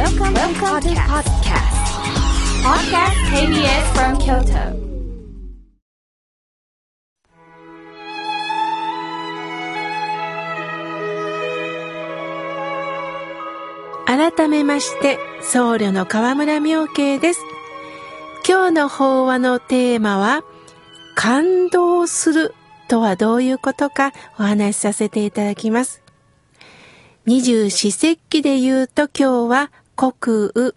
Welcome, Welcome to podcast. Podcast KBS from Kyoto. 改めまして僧侶の河村明慶です今日の法話のテーマは感動するとはどういうことかお話しさせていただきます二十四節気で言うと今日は国雨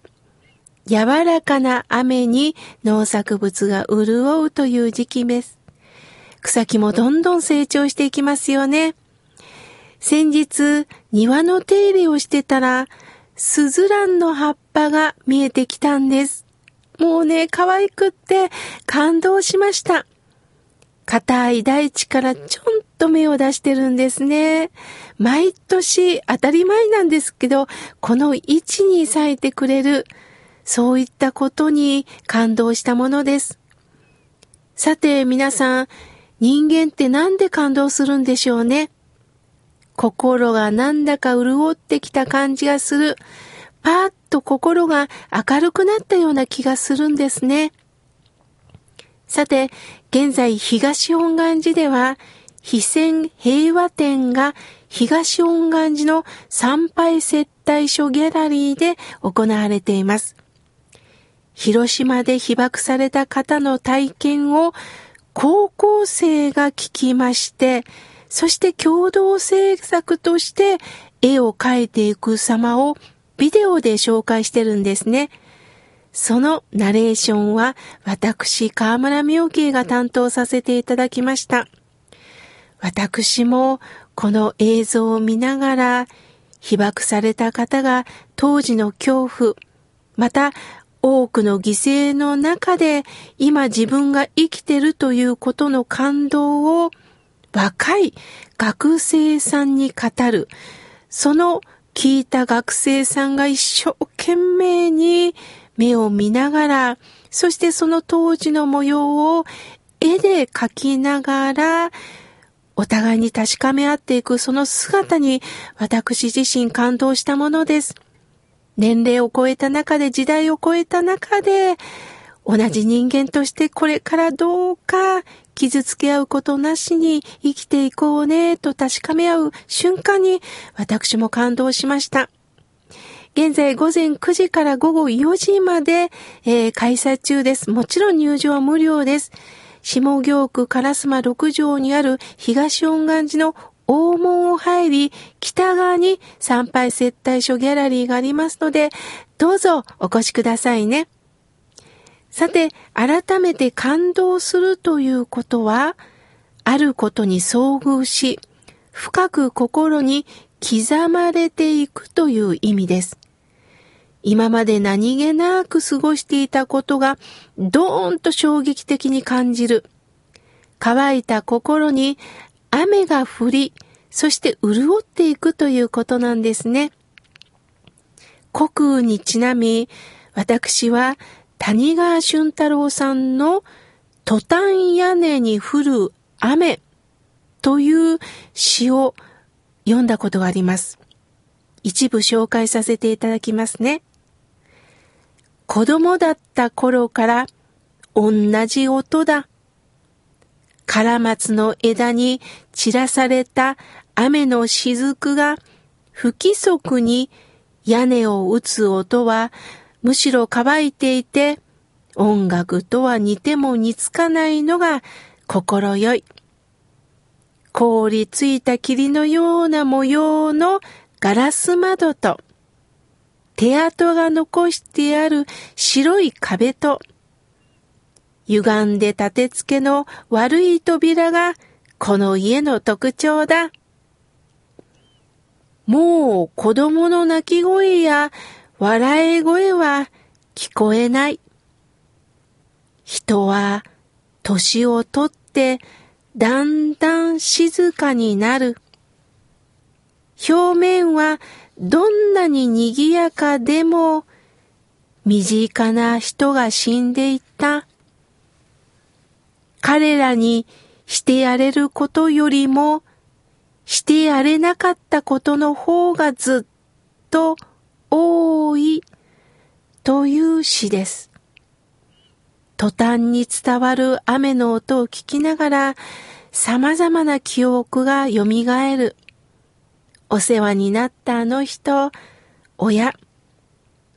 柔らかな雨に農作物が潤うという時期です。草木もどんどん成長していきますよね。先日、庭の手入れをしてたら、スズランの葉っぱが見えてきたんです。もうね、可愛くって感動しました。硬い大地からちょんと芽を出してるんですね。毎年当たり前なんですけど、この位置に咲いてくれる、そういったことに感動したものです。さて皆さん、人間ってなんで感動するんでしょうね？心がなんだか潤ってきた感じがする。パーッと心が明るくなったような気がするんですね。さて、現在東本願寺では、非戦平和展が東本願寺の参拝接待所ギャラリーで行われています。広島で被爆された方の体験を高校生が聞きまして、そして共同制作として絵を描いていく様をビデオで紹介してるんですね。そのナレーションは私、河村明慶が担当させていただきました。私もこの映像を見ながら被爆された方が当時の恐怖、また多くの犠牲の中で今自分が生きてるということの感動を若い学生さんに語る。その聞いた学生さんが一生懸命に目を見ながら、そしてその当時の模様を絵で描きながら、お互いに確かめ合っていくその姿に私自身感動したものです。年齢を超えた中で、時代を超えた中で、同じ人間としてこれからどうか傷つけ合うことなしに生きていこうねと確かめ合う瞬間に私も感動しました。現在午前9時から午後4時まで、えー、開催中です。もちろん入場は無料です。下行区烏丸6条にある東恩願寺の大門を入り、北側に参拝接待所ギャラリーがありますので、どうぞお越しくださいね。さて、改めて感動するということは、あることに遭遇し、深く心に刻まれていくという意味です。今まで何気なく過ごしていたことが、ドーンと衝撃的に感じる。乾いた心に雨が降り、そして潤っていくということなんですね。国雨にちなみ、私は谷川俊太郎さんのトタン屋根に降る雨という詩を読んだことがあります。一部紹介させていただきますね。子供だった頃から同じ音だ。カラマツの枝に散らされた雨の雫が不規則に屋根を打つ音はむしろ乾いていて、音楽とは似ても似つかないのが心よい。凍りついた霧のような模様のガラス窓と、手跡が残してある白い壁と、歪んで立て付けの悪い扉がこの家の特徴だ。もう子供の泣き声や笑い声は聞こえない。人は年をとってだんだん静かになる。表面はどんなに賑やかでも身近な人が死んでいった。彼らにしてやれることよりもしてやれなかったことの方がずっと多いという詩です。途端に伝わる雨の音を聞きながら、様々な記憶が蘇る。お世話になったあの人、親、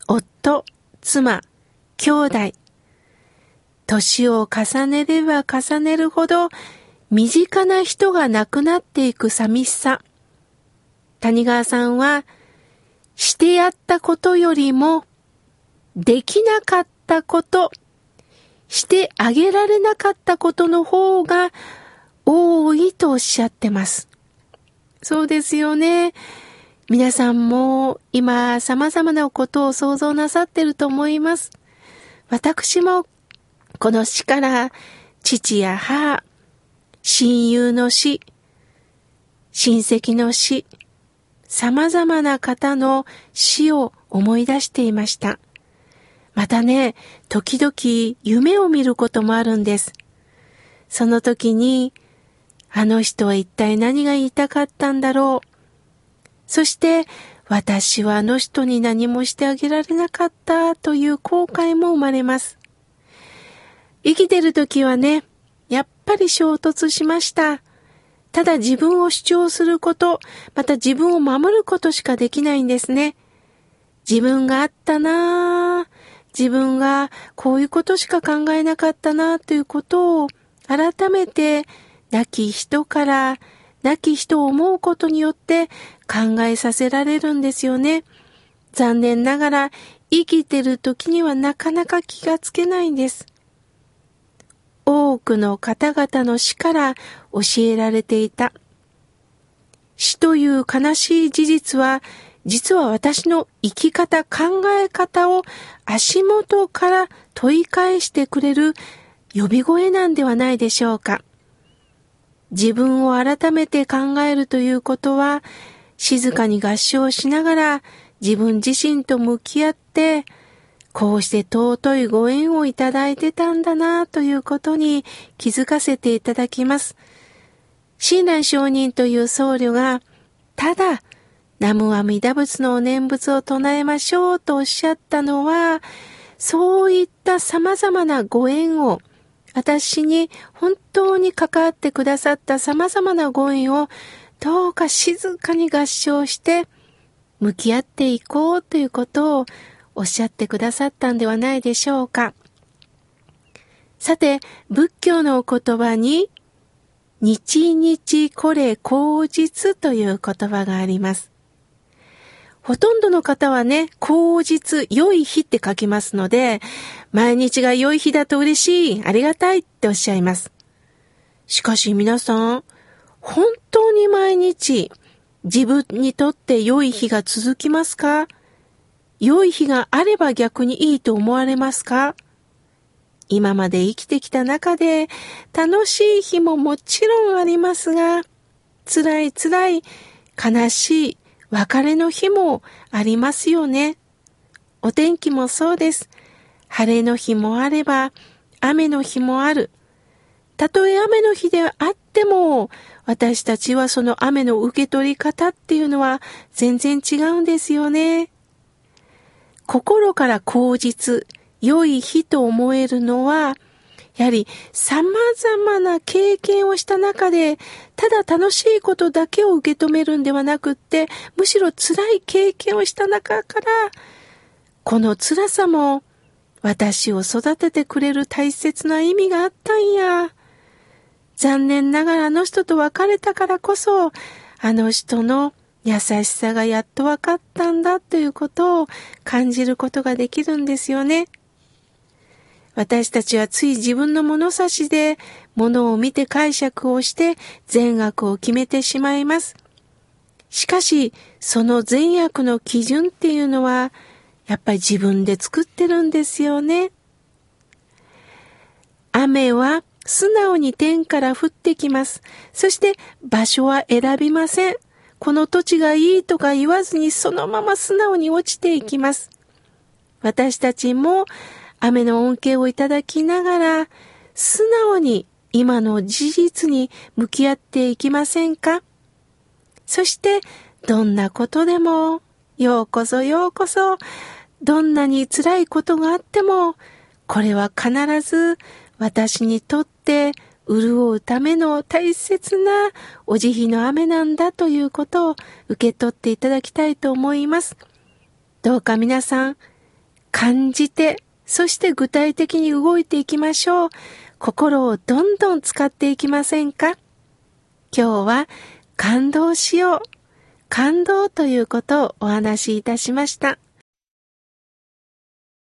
夫、妻、兄弟。年を重ねれば重ねるほど、身近な人が亡くなっていく寂しさ。谷川さんは、してやったことよりも、できなかったこと、してあげられなかったことの方が多いとおっしゃってます。そうですよね。皆さんも今様々なことを想像なさってると思います。私もこの死から父や母、親友の死、親戚の死、様々な方の死を思い出していました。またね、時々夢を見ることもあるんです。その時に、あの人は一体何が言いたかったんだろう。そして、私はあの人に何もしてあげられなかったという後悔も生まれます。生きてる時はね、やっぱり衝突しました。ただ自分を主張すること、また自分を守ることしかできないんですね。自分があったなぁ。自分がこういうことしか考えなかったなということを改めて亡き人から亡き人を思うことによって考えさせられるんですよね。残念ながら生きてる時にはなかなか気がつけないんです。多くの方々の死から教えられていた。死という悲しい事実は、実は私の生き方、考え方を足元から問い返してくれる呼び声なんではないでしょうか。自分を改めて考えるということは、静かに合唱しながら自分自身と向き合って、こうして尊いご縁をいただいてたんだなということに気づかせていただきます。親鸞上人という僧侶が、ただ、南無阿弥陀仏のお念仏を唱えましょうとおっしゃったのは、そういった様々なご縁を、私に本当に関わってくださった様々なご縁を、どうか静かに合唱して、向き合っていこうということをおっしゃってくださったんではないでしょうか。さて、仏教のお言葉に、日日これ口実という言葉があります。ほとんどの方はね、口実、良い日って書きますので、毎日が良い日だと嬉しい、ありがたいっておっしゃいます。しかし皆さん、本当に毎日自分にとって良い日が続きますか？良い日があれば逆にいいと思われますか？今まで生きてきた中で楽しい日ももちろんありますが、辛い辛い悲しい別れの日もありますよね。お天気もそうです。晴れの日もあれば雨の日もある。たとえ雨の日であっても、私たちはその雨の受け取り方っていうのは全然違うんですよね。心から口実、良い日と思えるのは、やはり様々な経験をした中で、ただ楽しいことだけを受け止めるんではなくって、むしろ辛い経験をした中から、この辛さも私を育ててくれる大切な意味があったんや。残念ながらあの人と別れたからこそ、あの人の優しさがやっと分かったんだということを感じることができるんですよね。私たちはつい自分の物差しで物を見て解釈をして善悪を決めてしまいます。しかし、その善悪の基準っていうのは、やっぱり自分で作ってるんですよね。雨は素直に天から降ってきます。そして場所は選びません。この土地がいいとか言わずにそのまま素直に落ちていきます。私たちも雨の恩恵をいただきながら素直に今の事実に向き合っていきませんか？そしてどんなことでもようこそようこそどんなに辛いことがあっても、これは必ず私にとって潤うための大切なお慈悲の雨なんだということを受け取っていただきたいと思います。どうか皆さん、感じて、そして具体的に動いていきましょう。心をどんどん使っていきませんか？今日は感動しよう。感動ということをお話しいたしました。